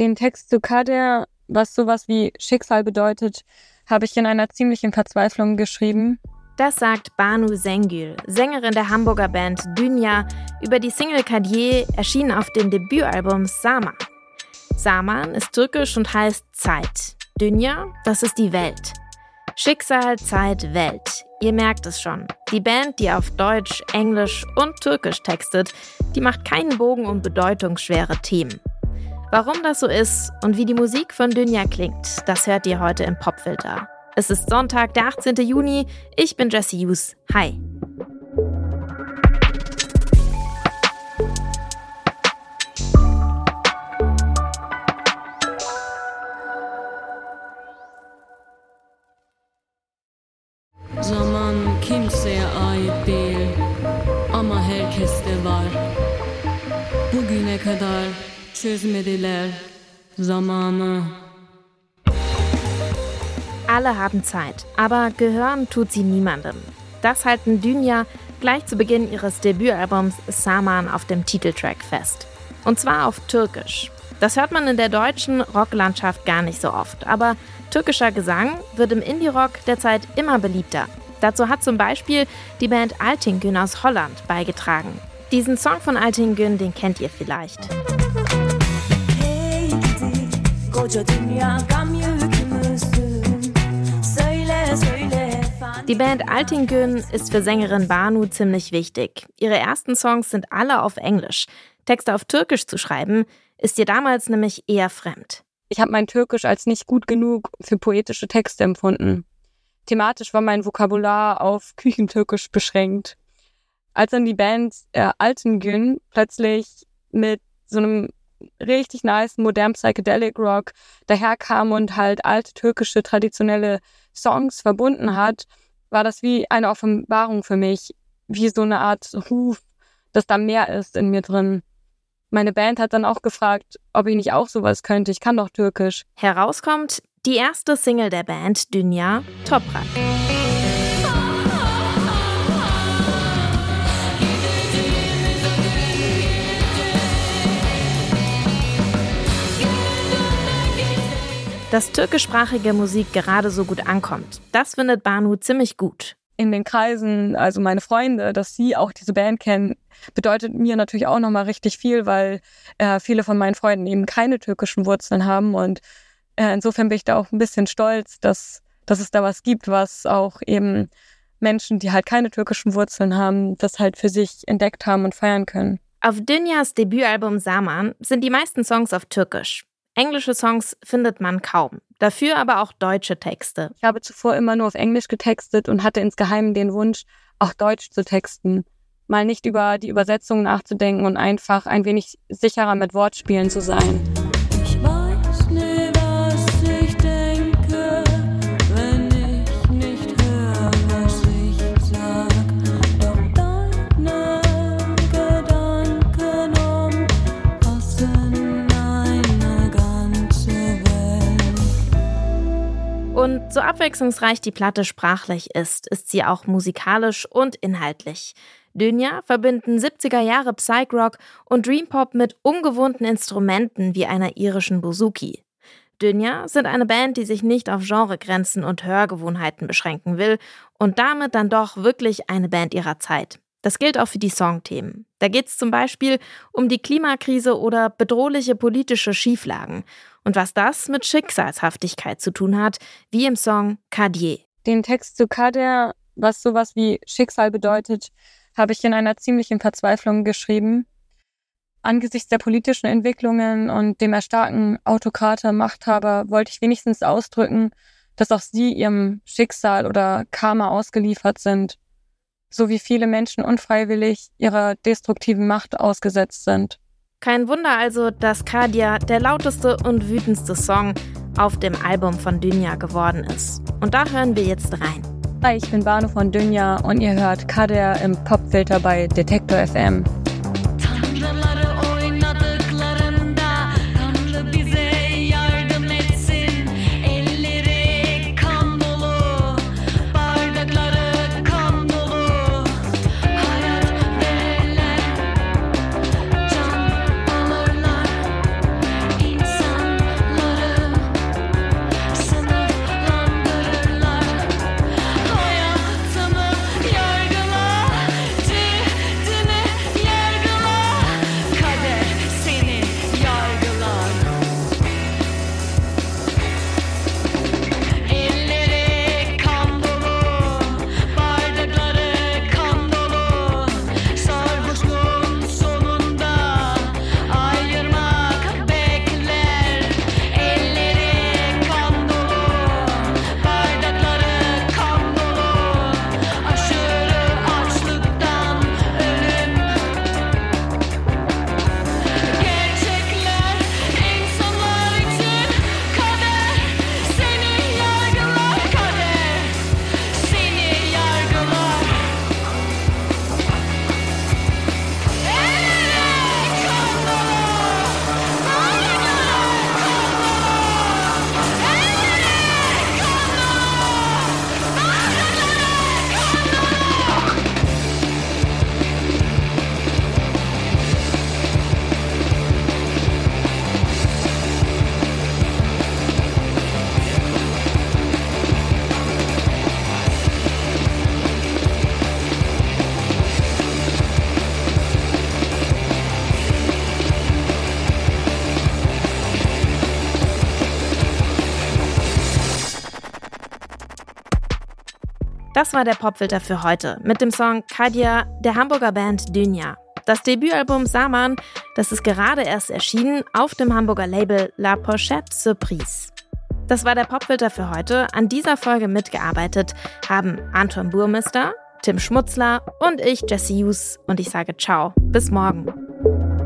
Den Text zu Kader, was sowas wie Schicksal bedeutet, habe ich in einer ziemlichen Verzweiflung geschrieben. Das sagt Banu Sengül, Sängerin der Hamburger Band Dünya, über die Single Kadier, erschienen auf dem Debütalbum Sama. Saman ist türkisch und heißt Zeit. Dünya, das ist die Welt. Schicksal, Zeit, Welt. Ihr merkt es schon. Die Band, die auf Deutsch, Englisch und Türkisch textet, die macht keinen Bogen um bedeutungsschwere Themen. Warum das so ist und wie die Musik von Dünja klingt, das hört ihr heute im Popfilter. Es ist Sonntag, der 18. Juni. Ich bin Jesse Hughes. Hi. Kadar çözmediler zamanı. Alle haben Zeit, aber gehören tut sie niemandem. Das halten Dünya gleich zu Beginn ihres Debütalbums Saman auf dem Titeltrack fest. Und zwar auf Türkisch. Das hört man in der deutschen Rocklandschaft gar nicht so oft, aber türkischer Gesang wird im Indie-Rock derzeit immer beliebter. Dazu hat zum Beispiel die Band Altingün aus Holland beigetragen. Diesen Song von Altingün, den kennt ihr vielleicht. Die Band Altingün ist für Sängerin Banu ziemlich wichtig. Ihre ersten Songs sind alle auf Englisch. Texte auf Türkisch zu schreiben, ist ihr damals nämlich eher fremd. Ich habe mein Türkisch als nicht gut genug für poetische Texte empfunden. Thematisch war mein Vokabular auf Küchentürkisch beschränkt. Als dann die Band äh, Altengün plötzlich mit so einem richtig nice, modernen Psychedelic Rock daherkam und halt alte türkische traditionelle Songs verbunden hat, war das wie eine Offenbarung für mich, wie so eine Art Ruf, dass da mehr ist in mir drin. Meine Band hat dann auch gefragt, ob ich nicht auch sowas könnte. Ich kann doch Türkisch. Herauskommt die erste Single der Band, Dünya, Toprak. Dass türkischsprachige Musik gerade so gut ankommt, das findet Banu ziemlich gut. In den Kreisen, also meine Freunde, dass sie auch diese Band kennen, bedeutet mir natürlich auch nochmal richtig viel, weil äh, viele von meinen Freunden eben keine türkischen Wurzeln haben. Und äh, insofern bin ich da auch ein bisschen stolz, dass, dass es da was gibt, was auch eben Menschen, die halt keine türkischen Wurzeln haben, das halt für sich entdeckt haben und feiern können. Auf Dünjas Debütalbum Saman sind die meisten Songs auf Türkisch. Englische Songs findet man kaum. Dafür aber auch deutsche Texte. Ich habe zuvor immer nur auf Englisch getextet und hatte insgeheim den Wunsch, auch Deutsch zu texten. Mal nicht über die Übersetzung nachzudenken und einfach ein wenig sicherer mit Wortspielen zu sein. So abwechslungsreich die Platte sprachlich ist, ist sie auch musikalisch und inhaltlich. Dünja verbinden 70er Jahre Psych-Rock und Dreampop mit ungewohnten Instrumenten wie einer irischen Bouzouki. Dünja sind eine Band, die sich nicht auf Genregrenzen und Hörgewohnheiten beschränken will und damit dann doch wirklich eine Band ihrer Zeit. Das gilt auch für die Songthemen. Da geht es zum Beispiel um die Klimakrise oder bedrohliche politische Schieflagen und was das mit Schicksalshaftigkeit zu tun hat, wie im Song Kadier. Den Text zu Kader, was sowas wie Schicksal bedeutet, habe ich in einer ziemlichen Verzweiflung geschrieben. Angesichts der politischen Entwicklungen und dem Erstarken autokrater Machthaber wollte ich wenigstens ausdrücken, dass auch sie ihrem Schicksal oder Karma ausgeliefert sind so wie viele Menschen unfreiwillig ihrer destruktiven Macht ausgesetzt sind. Kein Wunder also, dass Kadia der lauteste und wütendste Song auf dem Album von Dünja geworden ist. Und da hören wir jetzt rein. Hi, ich bin Bano von Dünja und ihr hört Kadia im Popfilter bei Detektor FM. Das war der Popfilter für heute mit dem Song Kadia der Hamburger Band Dynja. Das Debütalbum Saman, das ist gerade erst erschienen auf dem Hamburger Label La Pochette Surprise. Das war der Popfilter für heute. An dieser Folge mitgearbeitet haben Anton Burmester, Tim Schmutzler und ich, Jesse Hughes. Und ich sage ciao. Bis morgen.